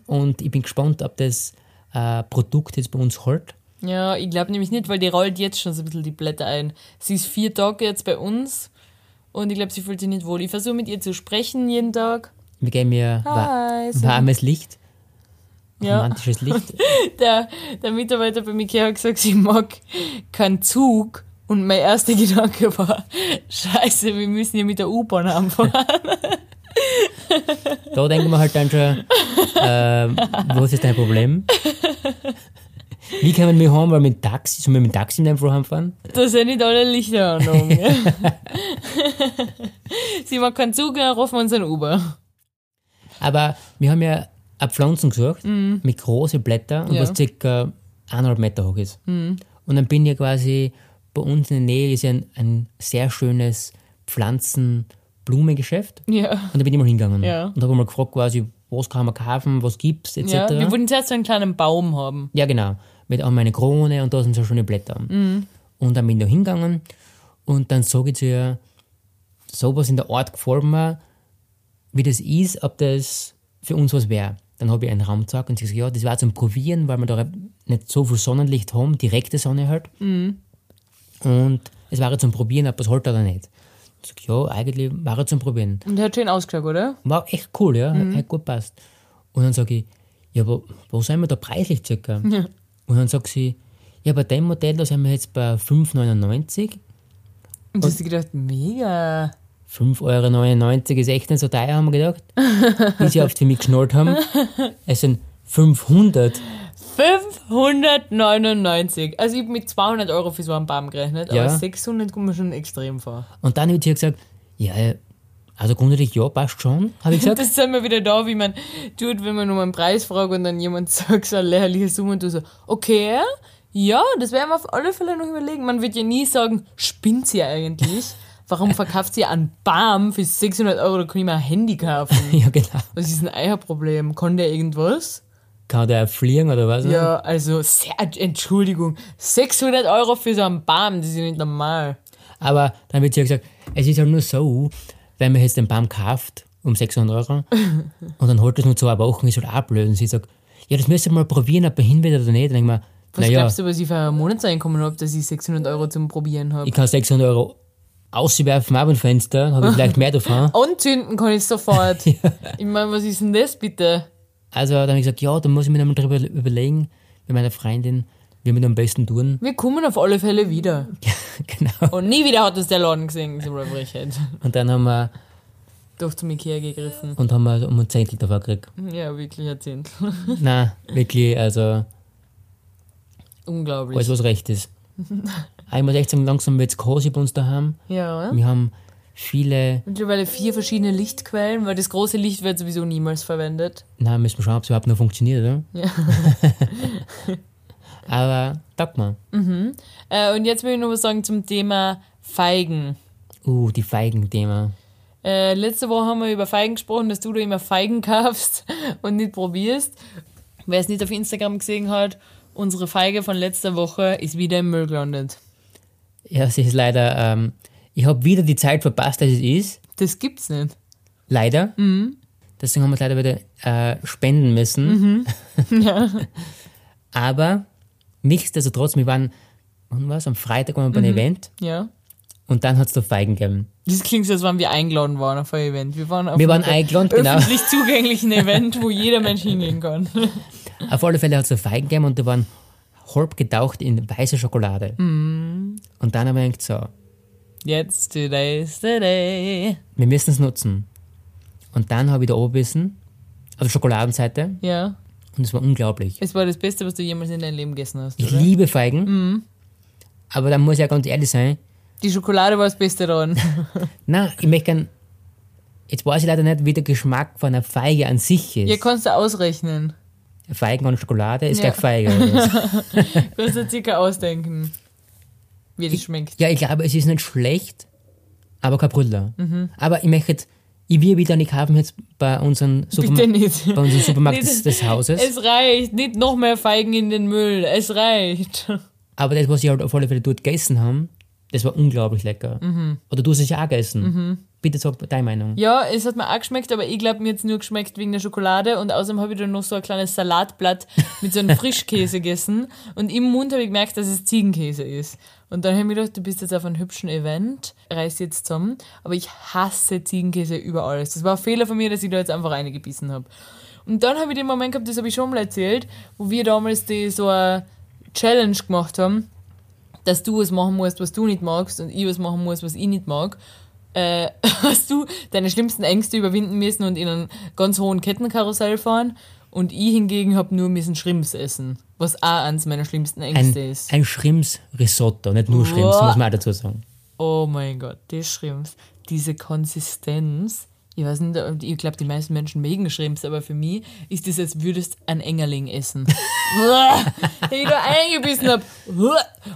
Und ich bin gespannt, ob das äh, Produkt jetzt bei uns hält. Ja, ich glaube nämlich nicht, weil die rollt jetzt schon so ein bisschen die Blätter ein. Sie ist vier Tage jetzt bei uns und ich glaube, sie fühlt sich nicht wohl. Ich versuche mit ihr zu sprechen jeden Tag. Wir geben ihr wa warmes Licht, Ja. romantisches Licht. Der, der Mitarbeiter bei Ikea hat gesagt, sie mag keinen Zug. Und mein erster Gedanke war, scheiße, wir müssen hier mit der U-Bahn anfahren. Da denken wir halt dann schon, äh, was ist dein Problem? Wie kann man mich haben, weil mit dem Taxi, sollen wir mit dem Taxi in Früh heimfahren? Da sind nicht alle Lichter an. oben, sie mag keinen Zug, dann rufen wir uns einen Uber. Aber wir haben ja eine Pflanzen gesucht mit großen Blättern und Ja. was circa eineinhalb Meter hoch ist. Und dann bin ich quasi, bei uns in der Nähe ist ja ein, ein sehr schönes Pflanzen-Blumengeschäft. Ja. Und da bin ich mal hingegangen. Ja. Und da habe mal gefragt, quasi, was kann man kaufen, was gibt's, etc. ja. Wir wollten zuerst so einen kleinen Baum haben. Ja, genau. Mit auch meine Krone und da sind so schöne Blätter. Und dann bin ich da hingegangen und dann sage ich zu ihr, sowas in der Art gefällt mir, wie das ist, ob das für uns was wäre. Dann habe ich einen Raum gezeigt und sie gesagt, ja, das war zum Probieren, weil wir da nicht so viel Sonnenlicht haben, direkte Sonne halt. Und es war zum Probieren, ob es halt oder nicht. Ich sag, ja, eigentlich war es zum Probieren. Und der hat schön ausgeschaut, oder? War echt cool, ja, hat gut passt. Und dann sage ich, ja, wo, wo sind wir da preislich circa? Und dann sagt sie, ja, bei dem Modell, da sind wir jetzt bei 5,99. Und du hast dir gedacht, mega. 5,99 Euro ist echt nicht so teuer, haben wir gedacht. Bis sie oft für mich geschnallt haben. Es sind 500. 599. Also ich habe mit 200 Euro für so einen Baum gerechnet, Ja. aber 600 kommt mir schon extrem vor. Und dann habe ich gesagt, ja, also grundsätzlich ja, passt schon, habe ich gesagt. Das sind wir wieder da, wie man tut, wenn man um einen Preis fragt und dann jemand sagt so eine lächerliche Summe und du so, okay, ja, das werden wir auf alle Fälle noch überlegen. Man wird ja nie sagen, spinnt sie eigentlich? Warum verkauft sie einen Baum für 600 Euro, da kann ich mir ein Handy kaufen? ja, genau. Was ist ein Eierproblem? Kann der irgendwas? Kann der fliegen oder was? Ja, also, sehr, Entschuldigung, 600 Euro für so einen Baum, das ist ja nicht normal. Aber dann wird sie ja gesagt, es ist halt nur so, wenn man jetzt den Baum kauft um 600 Euro und dann holt es nur zwei Wochen, ist halt. Und sie sagt, ja, das müsst ihr mal probieren, ob er hin will oder nicht. Dann denke ich mir, Was naja, glaubst du, was ich für ein Monatseinkommen habe, dass ich 600 Euro zum Probieren habe? ich kann 600 Euro auswerfen auf ein Fenster, habe ich vielleicht mehr davon. Anzünden kann ich sofort. Ich meine, was ist denn das bitte? Also dann habe ich gesagt, ja, da muss ich mir nochmal drüber überlegen, mit meiner Freundin, wie wir das am besten tun. Wir kommen auf alle Fälle wieder. genau. Und nie wieder hat uns der Laden gesehen, so Frechheit. Und dann haben wir, Doch zum Ikea gegriffen. und haben wir um ein Zehntel davon gekriegt. Ja, wirklich erzählt. Nein, wirklich, also Unglaublich. alles was recht ist. Ich muss echt sagen, langsam wird es cozy bei uns daheim. ja. Wir haben viele, Mittlerweile vier verschiedene Lichtquellen, weil das große Licht wird sowieso niemals verwendet. na, müssen wir schauen, ob es überhaupt noch funktioniert, oder? Ja. Aber, sag mal. Äh, und jetzt will ich noch was sagen zum Thema Feigen. Uh, die Feigen-Thema. Äh, letzte Woche haben wir über Feigen gesprochen, dass du da immer Feigen kaufst und nicht probierst. Wer es nicht auf Instagram gesehen hat, unsere Feige von letzter Woche ist wieder im Müll gelandet. Ja, es ist leider, ähm, ich habe wieder die Zeit verpasst, dass es ist. Das gibt's nicht. Leider. Deswegen haben wir es leider wieder äh, spenden müssen. Ja. Aber nichtsdestotrotz, wir waren, wann war's? Am Freitag waren wir bei einem Event Ja. und dann hat es da Feigen gegeben. Das klingt so, als wenn wir eingeladen waren auf ein Event. Wir waren auf Wir waren eingeladen, genau. öffentlich zugänglichen Event, wo jeder Mensch hingehen kann. Auf alle Fälle hat es da Feigen gegeben und die waren halb getaucht in weiße Schokolade. Und dann haben wir gedacht, so, Jetzt, today's the day. wir müssen es nutzen. Und dann habe ich da oben gebissen, auf der Schokoladenseite, Ja. und es war unglaublich. Es war das Beste, was du jemals in deinem Leben gegessen hast. Ich Oder? liebe Feigen, aber da muss ich ja ganz ehrlich sein, Die Schokolade war das Beste daran. na, ich möchte gern, jetzt weiß ich leider nicht, wie der Geschmack von einer Feige an sich ist. Ihr kannst du ausrechnen. Feigen und Schokolade ist Ja. gleich Feige. Kannst du circa ausdenken, wie das schmeckt. ja, ich glaube, es ist nicht schlecht, aber kein Brüller. Mhm. Aber ich möchte, ich will wieder nicht kaufen jetzt bei unserem, Supermarkt, bei unserem Supermarkt des, des Hauses. Es reicht. Nicht noch mehr Feigen in den Müll. Es reicht. Aber das, was ich halt auf alle Fälle dort gegessen haben, das war unglaublich lecker. Mhm. Oder du hast es ja auch gegessen. Bitte sag deine Meinung. Ja, es hat mir auch geschmeckt, aber ich glaube, mir jetzt nur geschmeckt wegen der Schokolade und außerdem habe ich dann noch so ein kleines Salatblatt mit so einem Frischkäse gegessen und im Mund habe ich gemerkt, dass es Ziegenkäse ist. Und dann habe ich mir gedacht, du bist jetzt auf einem hübschen Event, reiß jetzt zusammen, aber ich hasse Ziegenkäse über alles. Das war ein Fehler von mir, dass ich da jetzt einfach reingebissen habe. Und dann habe ich den Moment gehabt, das habe ich schon mal erzählt, wo wir damals die so eine Challenge gemacht haben, dass du was machen musst, was du nicht magst und ich was machen muss, was ich nicht mag äh, hast du deine schlimmsten Ängste überwinden müssen und in einen ganz hohen Kettenkarussell fahren. Und ich hingegen habe nur müssen Shrimps essen, was auch eines meiner schlimmsten Ängste Ein, ist. ein Shrimps-Risotto, nicht nur Boah. muss man auch dazu sagen. Oh mein Gott, die Shrimps. Diese Konsistenz. Ich weiß nicht, ich glaube, die meisten Menschen mögen Shrimps, aber für mich ist das, als würdest ein Engerling essen. Ich da eingebissen hab.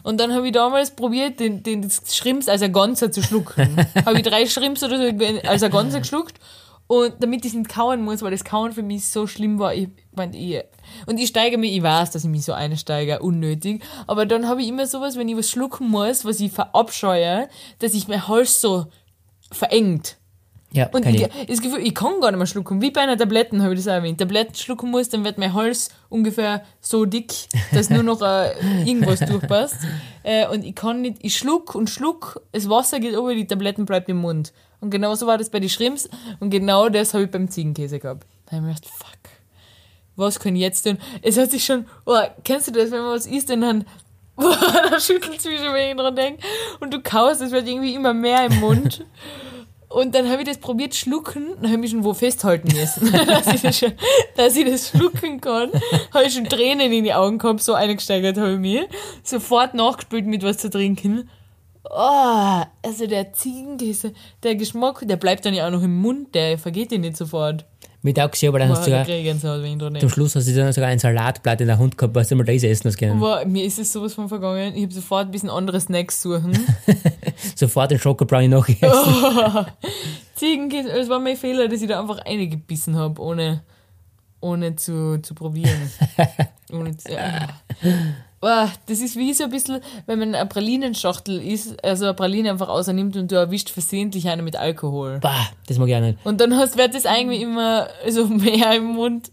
Und dann habe ich damals probiert, den, den das Shrimps als ein Ganzer zu schlucken. habe ich drei Shrimps oder so als ein Ganzer geschluckt. Und damit ich es nicht kauen muss, weil das Kauen für mich so schlimm war, ich mein, ich, und ich steige mir, ich weiß, dass ich mich so einsteige, unnötig, aber dann habe ich immer sowas, wenn ich was schlucken muss, was ich verabscheue, dass ich mein Hals so verengt. Ja, Und ich, das Gefühl, ich kann gar nicht mehr schlucken. Wie bei einer Tabletten habe ich das auch erwähnt. Tabletten schlucken muss, dann wird mein Hals ungefähr so dick, dass nur noch äh, irgendwas durchpasst. Äh, und ich kann nicht, ich schluck und schluck, das Wasser geht über, die Tabletten bleibt im Mund. Und genau so war das bei den Shrimps und genau das habe ich beim Ziegenkäse gehabt. Da habe ich mir gedacht, fuck, was kann ich jetzt tun? Es hat sich schon, oh, kennst du das, wenn man was isst und dann, boah, da schüttelt es mich schon, wenn ich dran denke. Und du kaust, es wird irgendwie immer mehr im Mund. Und dann habe ich das probiert schlucken, dann habe ich schon wo festhalten müssen, dass, ich das schon, dass ich das schlucken kann. Habe ich schon Tränen in die Augen gehabt, so eingesteigert habe ich mir. Sofort nachgespült mit was zu trinken. Oh, also der Ziegenkäse, der Geschmack, der bleibt dann ja auch noch im Mund, der vergeht dir nicht sofort. Mit auch gesehen, aber dann hast du da sogar, zum. Schluss hast du dann sogar ein Salatblatt in der Hand gehabt, weißt du mal, das essen hast können. Boah, mir ist es sowas von vergangen. Ich habe sofort ein bisschen andere Snacks suchen. Sofort den Schokobrownie nachgegessen. Ziegenkäse, es war mein Fehler, dass ich da einfach reingebissen habe, ohne, ohne zu, zu probieren. ohne zu, ja. Boah, das ist wie so ein bisschen, wenn man eine Pralinenschachtel isst, also eine Praline einfach außernimmt und du erwischt versehentlich eine mit Alkohol. Bah, das mag ich auch nicht. Und dann hast, wird das irgendwie immer so mehr im Mund.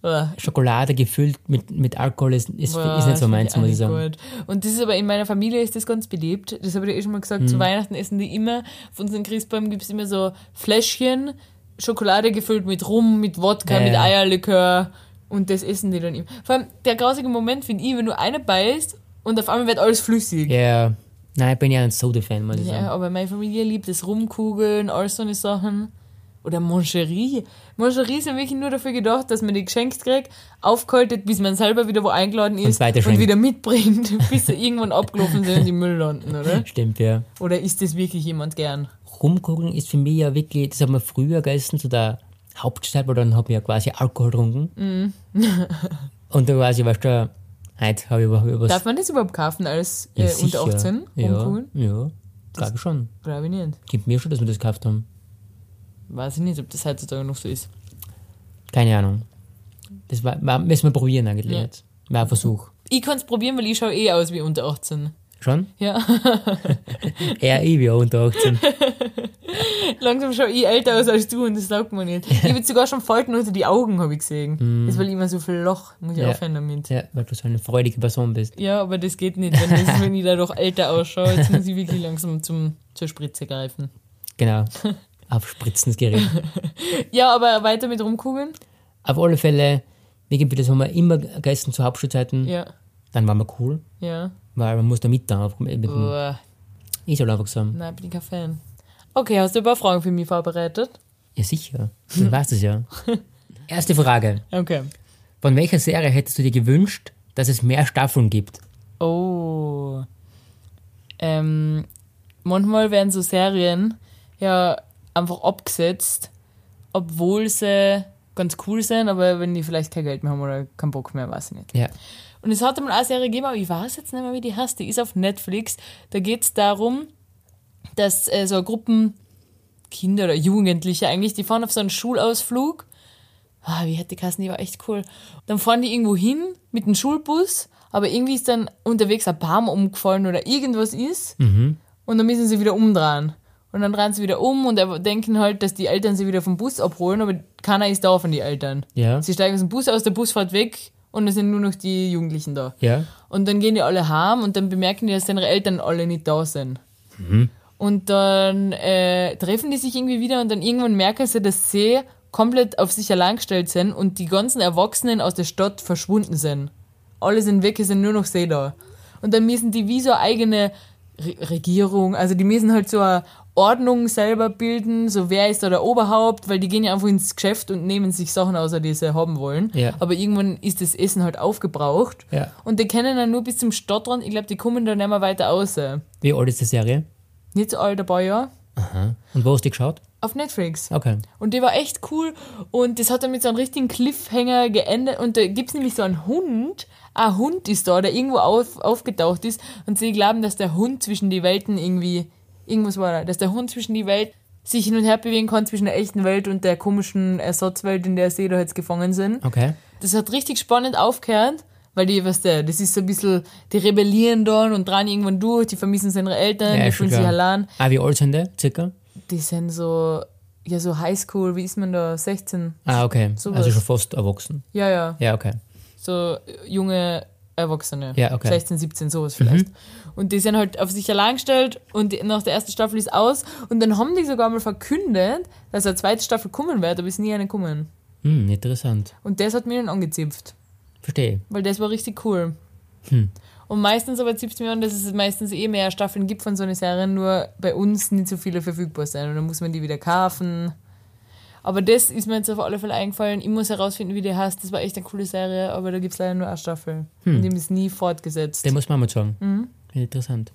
Boah, Schokolade gefüllt mit, mit Alkohol ist, ist, Boah, ist nicht so meins, muss ich sagen. gut. Und das ist aber in meiner Familie ist das ganz beliebt. Das habe ich dir eh schon mal gesagt. Mhm. Zu Weihnachten essen die immer, auf unseren Christbäumen gibt es immer so Fläschchen, Schokolade gefüllt mit Rum, mit Wodka, Ja, mit. Eierlikör. Und das essen die dann immer. Vor allem der grausige Moment finde ich, wenn du eine beißt und auf einmal wird alles flüssig. Ja, nein, ich bin ja ein Soda-Fan, muss ich Ja, sagen. aber meine Familie liebt das Rumkugeln, all so eine Sachen. Oder Moncherie. Moncherie sind wirklich nur dafür gedacht, dass man die geschenkt kriegt, aufgehalten, bis man selber wieder wo eingeladen ist und, weiterschenkt. wieder mitbringt, bis sie irgendwann abgelaufen sind und im Müll landen, oder? Stimmt, ja. Oder ist das wirklich jemand gern? Rumkugeln ist für mich ja wirklich, das haben wir früher gegessen, zu der Hauptzeit, weil dann haben wir ja quasi Alkohol getrunken. Mhm. Und dann quasi, weißt du, heute habe ich über, über Darf man das überhaupt kaufen als Ja, äh, sicher. unter 18? Ja, Rumkugeln? ja glaube ich schon. Glaube ich nicht. Gibt mir schon, dass wir das gekauft haben. Weiß ich nicht, ob das heutzutage noch so ist. Keine Ahnung. Das war, war, müssen wir probieren eigentlich Ja. jetzt. War ein Versuch. Ich kann es probieren, weil ich schaue eh aus wie unter 18. Schon? Ja, Eher ich wie unter 18. langsam schaue ich älter aus als du und das sagt man nicht. Ich habe sogar schon Falten unter die Augen, habe ich gesehen. Das ist, weil ich immer so viel Loch. Muss ich Ja. aufhören damit. ja, weil du so eine freudige Person bist. Ja, aber das geht nicht, wenn, das, wenn ich da doch älter ausschaue. Jetzt muss ich wirklich langsam zum, zur Spritze greifen. Genau. Aufspritzen das Gerät. Ja, aber weiter mit rumkugeln? Auf alle Fälle, das haben wir immer gegessen zu Hauptschulzeiten. Ja, Dann waren wir cool, ja. Weil man muss da mit da. Mit Uah, ich soll einfach sagen. nein, bin ich kein Fan. Okay, hast du ein paar Fragen für mich vorbereitet? Ja, sicher. Du weißt es ja. Erste Frage. Okay. Von welcher Serie hättest du dir gewünscht, dass es mehr Staffeln gibt? Oh. Ähm, manchmal werden so Serien ja einfach abgesetzt, obwohl sie ganz cool sind, aber wenn die vielleicht kein Geld mehr haben oder keinen Bock mehr, weiß ich nicht. Ja. Und es hat mal eine Serie gegeben, aber ich weiß jetzt nicht mehr, wie die heißt. Die ist auf Netflix. Da geht es darum, dass äh, so Gruppen Kinder oder Jugendliche eigentlich, die fahren auf so einen Schulausflug. Ah, wie hätte die Kassen, die war echt cool. Dann fahren die irgendwo hin mit dem Schulbus, aber irgendwie ist dann unterwegs ein Baum umgefallen oder irgendwas ist. Und dann müssen sie wieder umdrehen. Und dann drehen sie wieder um und denken halt, dass die Eltern sie wieder vom Bus abholen, aber keiner ist da von den Eltern. Ja. Sie steigen aus dem Bus aus, der Bus fährt weg und es sind nur noch die Jugendlichen da. Ja. Und dann gehen die alle heim und dann bemerken die, dass ihre Eltern alle nicht da sind. Und dann äh, treffen die sich irgendwie wieder und dann irgendwann merken sie, dass sie komplett auf sich allein gestellt sind und die ganzen Erwachsenen aus der Stadt verschwunden sind. Alle sind weg, es sind nur noch sie da. Und dann müssen die wie so eine eigene Re Regierung, also die müssen halt so eine Ordnung selber bilden, so wer ist da der Oberhaupt, weil die gehen ja einfach ins Geschäft und nehmen sich Sachen außer die sie haben wollen. Ja. Aber irgendwann ist das Essen halt aufgebraucht. Ja. Und die kennen dann nur bis zum Stadtrand. Ich glaube, die kommen dann nicht mehr weiter raus. Wie alt ist die Serie? Nicht so alt, ein paar Jahre. Aha. Und wo hast du die geschaut? Auf Netflix. Okay. Und die war echt cool. Und das hat dann mit so einem richtigen Cliffhanger geendet. Und da gibt's nämlich so einen Hund. Ein Hund ist da, der irgendwo auf, aufgetaucht ist. Und sie glauben, dass der Hund zwischen die Welten irgendwie, irgendwas war da, dass der Hund zwischen die Welt sich hin und her bewegen kann zwischen der echten Welt und der komischen Ersatzwelt, in der sie da jetzt gefangen sind. Okay. Das hat richtig spannend aufgehört, weil die, weißt du, das ist so ein bisschen, die rebellieren dann und dran irgendwann durch, die vermissen seine Eltern, Ja, die fühlen sich allein. Ah, wie alt sind die? Circa? Die sind so, ja, so Highschool, wie ist man da? 16. Ah, okay. Sowas. Also schon fast erwachsen. Ja, ja. Ja, okay. So junge Erwachsene. Ja, okay. Mhm. 16, 17, sowas vielleicht. Und die sind halt auf sich allein gestellt und die, nach der ersten Staffel ist aus. Und dann haben die sogar mal verkündet, dass eine zweite Staffel kommen wird, aber ist nie eine gekommen. Hm, interessant. Und das hat mir dann angezipft. Verstehe. weil das war richtig cool. Hm. Und meistens aber es mir an, dass es meistens eh mehr Staffeln gibt von so einer Serie, nur bei uns nicht so viele verfügbar sein. Und dann muss man die wieder kaufen. Aber das ist mir jetzt auf alle Fälle eingefallen. Ich muss herausfinden, wie die heißt. Das war echt eine coole Serie, aber da gibt es leider nur eine Staffel. Und die ist nie fortgesetzt. Den muss man mal sagen. Mhm. Interessant.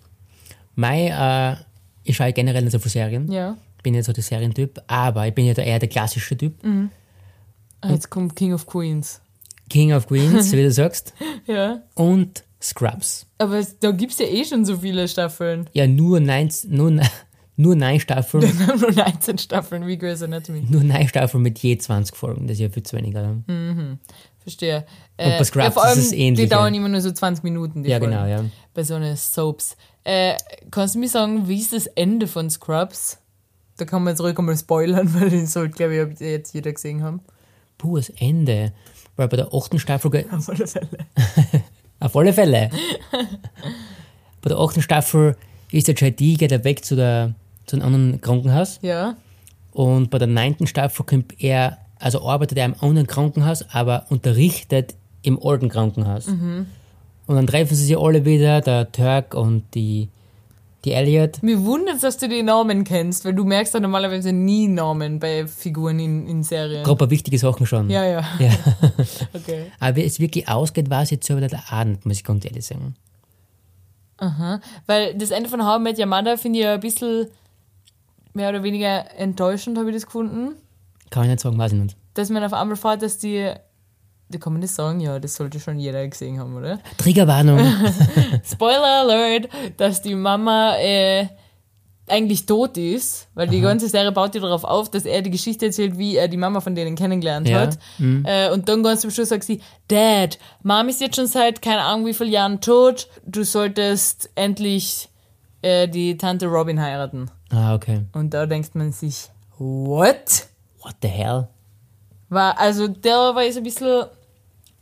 Mai, äh, ich schaue generell nicht so viele Serien. Ja. bin nicht so der Serientyp, aber ich bin ja da eher der klassische Typ. Ah, jetzt kommt King of Queens. King of Queens, wie du sagst, Ja. und Scrubs. Aber es- da gibt es ja eh schon so viele Staffeln. Ja, nur neun, nur, ne- nur neun Staffeln, nur 19 Staffeln wie Grey's Anatomy. nur neun Staffeln mit je 20 Folgen. Das ist ja viel zu wenig, oder? Verstehe. Und bei Scrubs ja, vor allem, ist es ähnlich, Die dauern immer nur so 20 Minuten. Ja, Folgen. genau, ja. Bei so einer Soaps. Äh, kannst du mir sagen, wie ist das Ende von Scrubs? Da kann man jetzt ruhig einmal spoilern, weil den sollte, glaube ich, jetzt jeder gesehen haben. Puh, das Ende. Weil bei der achten Staffel, Auf alle Fälle. auf alle Fälle. bei der achten Staffel ist der JD, geht er weg zu, der, zu einem anderen Krankenhaus. Ja. Und bei der neunten Staffel kommt er, also arbeitet er im anderen Krankenhaus, aber unterrichtet im alten Krankenhaus. Und dann treffen sie sich alle wieder, der Turk und die, die Elliot. Mir wundert es, dass du die Namen kennst, weil du merkst ja normalerweise nie Namen bei Figuren in, in Serien. Paar wichtige Sachen schon. Ja, ja. Ja. Okay. Aber wie es wirklich ausgeht, weiß ich jetzt selber der Abend, muss ich ganz ehrlich sagen. Weil das Ende von How I Met Your Mother finde ich ja ein bisschen mehr oder weniger enttäuschend, habe ich das gefunden. Kann ich nicht sagen, weiß ich nicht. Dass man auf einmal fährt, dass die. Da kann man nicht sagen, ja, das sollte schon jeder gesehen haben, oder? Triggerwarnung. Spoiler Alert, dass die Mama äh, eigentlich tot ist, weil die ganze Serie baut ja darauf auf, dass er die Geschichte erzählt, wie er die Mama von denen kennengelernt Ja, hat. Äh, und dann ganz zum Schluss sagt sie, Dad, Mom ist jetzt schon seit keine Ahnung wie vielen Jahren tot, du solltest endlich äh, die Tante Robin heiraten. ah, okay. Und da denkt man sich, what? What the hell? War, also der war jetzt ein bisschen,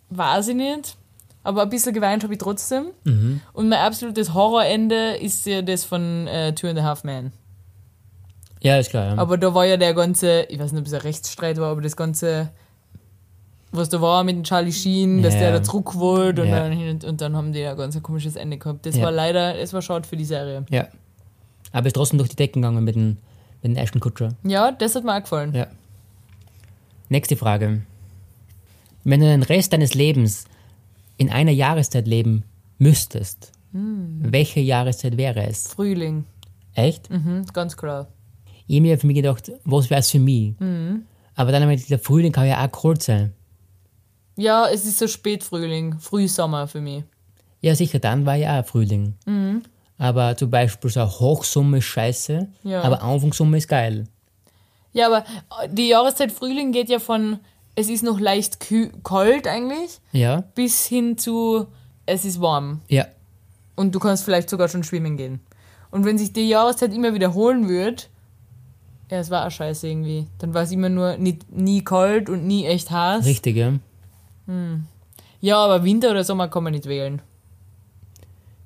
weiß ich nicht, aber ein bisschen geweint habe ich trotzdem. Und mein absolutes Horrorende ist ja das von äh, Two and a Half Men. Ja, ist klar. Ja. Aber da war ja der ganze, ich weiß nicht, ob es ein Rechtsstreit war, aber das ganze, was da war mit dem Charlie Sheen, dass Ja. der da zurück wollte und, Ja. dann, und, dann haben die ja ganz ein komisches Ende gehabt. Das war leider, das war schade für die Serie. ja. Aber ist trotzdem durch die Decken gegangen mit dem, mit dem Ashton Kutcher. Ja, das hat mir auch gefallen. Ja. Nächste Frage. Wenn du den Rest deines Lebens in einer Jahreszeit leben müsstest, welche Jahreszeit wäre es? Frühling, Echt? mhm, ganz klar. Ich habe mir für mich gedacht, was wäre es für mich? Aber dann habe ich gedacht, der Frühling kann ja auch kalt sein. Ja, es ist so Spätfrühling, Frühsommer für mich. Ja, sicher, dann war ja auch Frühling. Aber zum Beispiel so Hochsommer ist scheiße, Ja. aber Anfangssommer ist geil. Ja, aber die Jahreszeit Frühling geht ja von, es ist noch leicht kalt eigentlich, Ja, bis hin zu, es ist warm. ja, Und du kannst vielleicht sogar schon schwimmen gehen. Und wenn sich die Jahreszeit immer wiederholen würde, ja, es war auch scheiße irgendwie. Dann war es immer nur nicht, nie kalt und nie echt heiß. richtig, ja. Ja, aber Winter oder Sommer kann man nicht wählen.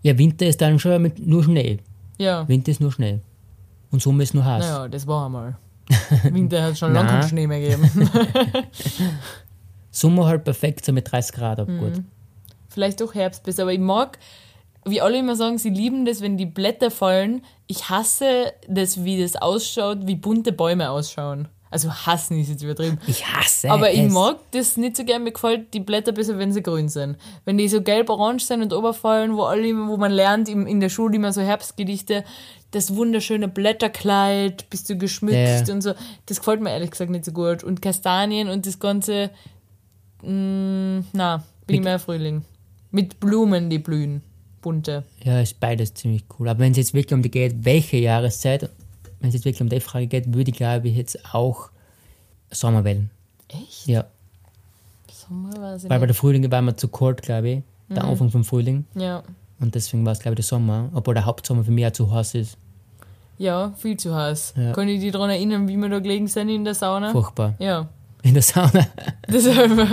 Ja, Winter ist dann schon mit nur Schnee. Ja, Winter ist nur Schnee. Und Sommer ist nur heiß. naja, das war einmal. Winter hat schon lange keinen Schnee mehr gegeben. Sommer halt perfekt, so mit 30 Grad, aber Mhm. gut. Vielleicht doch Herbst bis, aber ich mag, wie alle immer sagen, sie lieben das, wenn die Blätter fallen. Ich hasse das, wie das ausschaut, wie bunte Bäume ausschauen. Also hassen ist jetzt übertrieben. Ich hasse Aber ich es. mag das nicht so gern. Mir gefällt die Blätter besser, wenn sie grün sind. Wenn die so gelb-orange sind und oberfallen, wo alle, wo man lernt in der Schule immer so Herbstgedichte, das wunderschöne Blätterkleid, bist du geschmückt Ja. und so. Das gefällt mir ehrlich gesagt nicht so gut. Und Kastanien und das ganze, mh, na, bin ich mehr Frühling. Mit Blumen, die blühen. Bunte. Ja, ist beides ziemlich cool. Aber wenn es jetzt wirklich um die geht, welche Jahreszeit, wenn es jetzt wirklich um die Frage geht, würde ich glaube ich jetzt auch Sommer wählen. Echt? Ja. Sommer ich Weil bei der Frühling war mir zu kalt, glaube ich. Der Mhm. Anfang vom Frühling. Ja. Und deswegen war es, glaube ich, der Sommer. Obwohl der Hauptsommer für mich auch zu heiß ist. Ja, viel zu heiß. Ja. Kann ich dich daran erinnern, wie wir da gelegen sind in der Sauna? Furchtbar. Ja. In der Sauna. Ist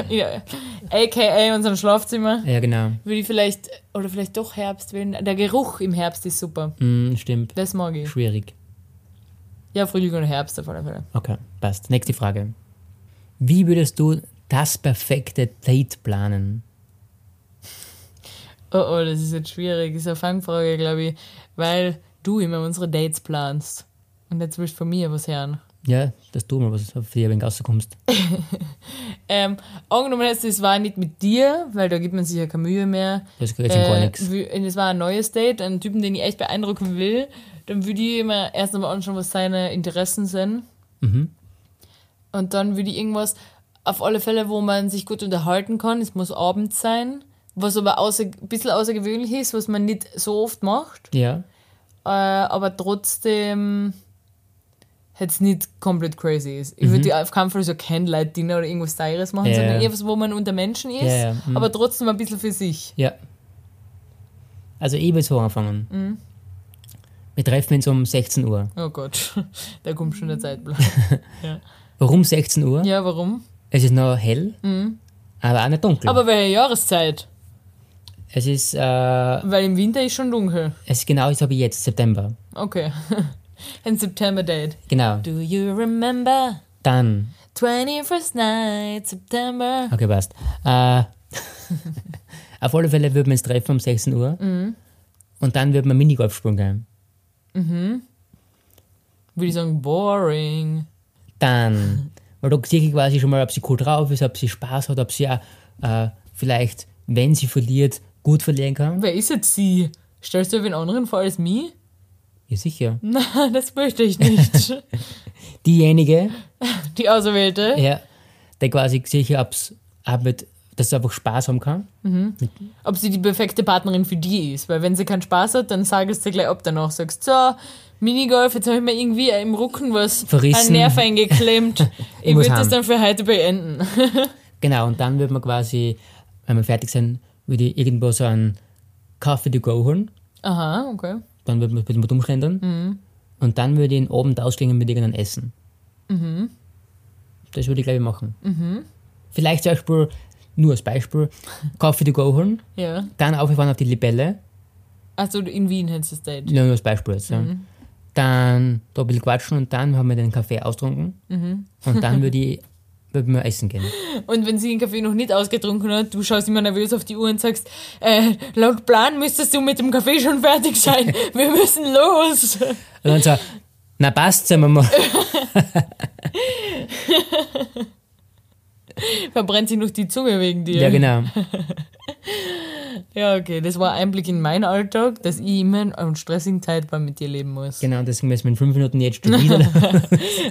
ja, AKA unser Schlafzimmer. ja, genau. Würde ich vielleicht, oder vielleicht doch Herbst wählen. Der Geruch im Herbst ist super. Hm, stimmt. Das mag ich. Schwierig. Ja, Frühling und Herbst auf alle Fälle. Okay, passt. Nächste Frage. Wie würdest du das perfekte Date planen? Oh, oh, das ist jetzt schwierig. Das ist eine Fangfrage, glaube ich, weil du immer unsere Dates planst. Und jetzt willst du von mir was hören. Ja, dass du mal was auf die wenn rauskommst. Ähm, angenommen jetzt, es war nicht mit dir, weil da gibt man sich ja keine Mühe mehr. Das geht schon gar Äh, nichts. es war ein neues Date, einen Typen, den ich echt beeindrucken will. Dann würde ich immer erst einmal anschauen, was seine Interessen sind. Mhm. Und dann würde ich irgendwas, auf alle Fälle, wo man sich gut unterhalten kann. Es muss abends sein. Was aber außer, ein bisschen außergewöhnlich ist, was man nicht so oft macht. Ja, Äh, aber trotzdem jetzt nicht komplett crazy ist. Ich würde auf keinen Fall so Candlelight-Dinner oder irgendwas Teures machen, Mhm. Ja, sondern ja. eher was, wo man unter Menschen ist, Ja, ja, mhm. aber trotzdem ein bisschen für sich. ja. Also ich will so anfangen. Mhm. Wir treffen uns um 16 Uhr. Oh Gott, da kommt schon der Zeitplan. Warum 16 Uhr? ja, warum? Es ist noch hell, aber auch nicht dunkel. Mhm. Aber welche Jahreszeit? Es ist, äh, Weil im Winter ist schon dunkel. es ist genau so wie jetzt, September. Okay. Ein September-Date. Genau. Do you remember Dann, 21st night, September? okay, passt. Äh, auf alle Fälle würden wir uns treffen um 16 Uhr. Mhm. Und dann würden wir Minigolf spielen gehen. Würde ich sagen, boring. Dann, weil da sehe ich quasi schon mal, ob sie cool drauf ist, ob sie Spaß hat, ob sie auch äh, vielleicht, wenn sie verliert, gut verlieren kann. Wer ist jetzt sie? Stellst du wen anderen vor als mich? Ja, sicher. Nein, das möchte ich nicht. Diejenige, Die Auserwählte. ja, der quasi sicher, ob's, ob mit, dass sie einfach Spaß haben kann. Ob sie die perfekte Partnerin für die ist. Weil wenn sie keinen Spaß hat, dann sagst du gleich ab danach. Sagst, so, Minigolf, jetzt habe ich mir irgendwie im Rücken was Verrissen. ein Nerv eingeklemmt. ich Ich würde das dann für heute beenden. Genau, und dann würde man quasi, wenn wir fertig sind, würde ich irgendwo so einen Coffee to go holen. Aha, okay. Dann würde man mit umschlendern. Und dann würde ich ihn oben ausklingen mit irgendeinem Essen. Das würde ich, glaube ich, machen. Vielleicht zum Beispiel, nur als Beispiel, Coffee to go holen, Ja. dann aufgefahren auf die Libelle, Also in Wien hättest du das Date. nur als Beispiel jetzt. Ja. Dann da ein bisschen quatschen und dann haben wir den Kaffee austrunken. Und dann würde ich würden wir essen gehen. Und wenn sie den Kaffee noch nicht ausgetrunken hat, du schaust immer nervös auf die Uhr und sagst, äh, laut Plan müsstest du mit dem Kaffee schon fertig sein. Wir müssen los. Und dann so, na passt, sagen wir mal. Verbrennt sich noch die Zunge wegen dir. Ja, genau. Ja, okay. Das war Einblick in meinen Alltag, dass ich immer in einem stressigen Zeitplan mit dir leben muss. Genau, deswegen müssen wir in fünf Minuten jetzt schon wieder.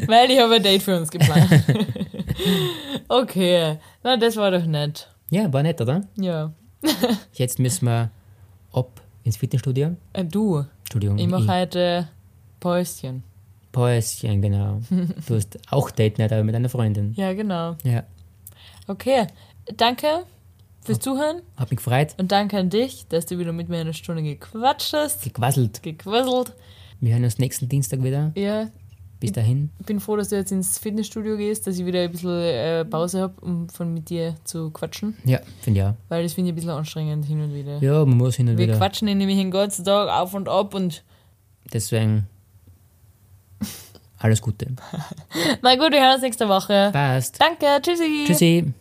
Weil ich habe ein Date für uns geplant. okay. Na, das war doch nett. ja, war nett, oder? Ja. Jetzt müssen wir ab ins Fitnessstudio. Äh, du, Entschuldigung. ich mache heute Päuschen. Päuschen, genau. Du hast auch Date Night, aber mit einer Freundin. Ja, genau. Ja, Okay. Danke fürs Zuhören hab mich gefreut. und danke an dich, dass du wieder mit mir eine Stunde gequatscht hast, Gequasselt. gequasselt. Wir hören uns nächsten Dienstag wieder. Ja, Bis dahin. ich bin froh, dass du jetzt ins Fitnessstudio gehst, dass ich wieder ein bisschen äh, Pause habe, um von mit dir zu quatschen. Ja, finde ich auch. Weil das finde ich ein bisschen anstrengend hin und wieder. Ja, man muss hin und Wir wieder. quatschen nämlich den ganzen Tag auf und ab und Deswegen alles Gute. na gut, wir hören uns nächste Woche. Passt. Danke, tschüssi. Tschüssi.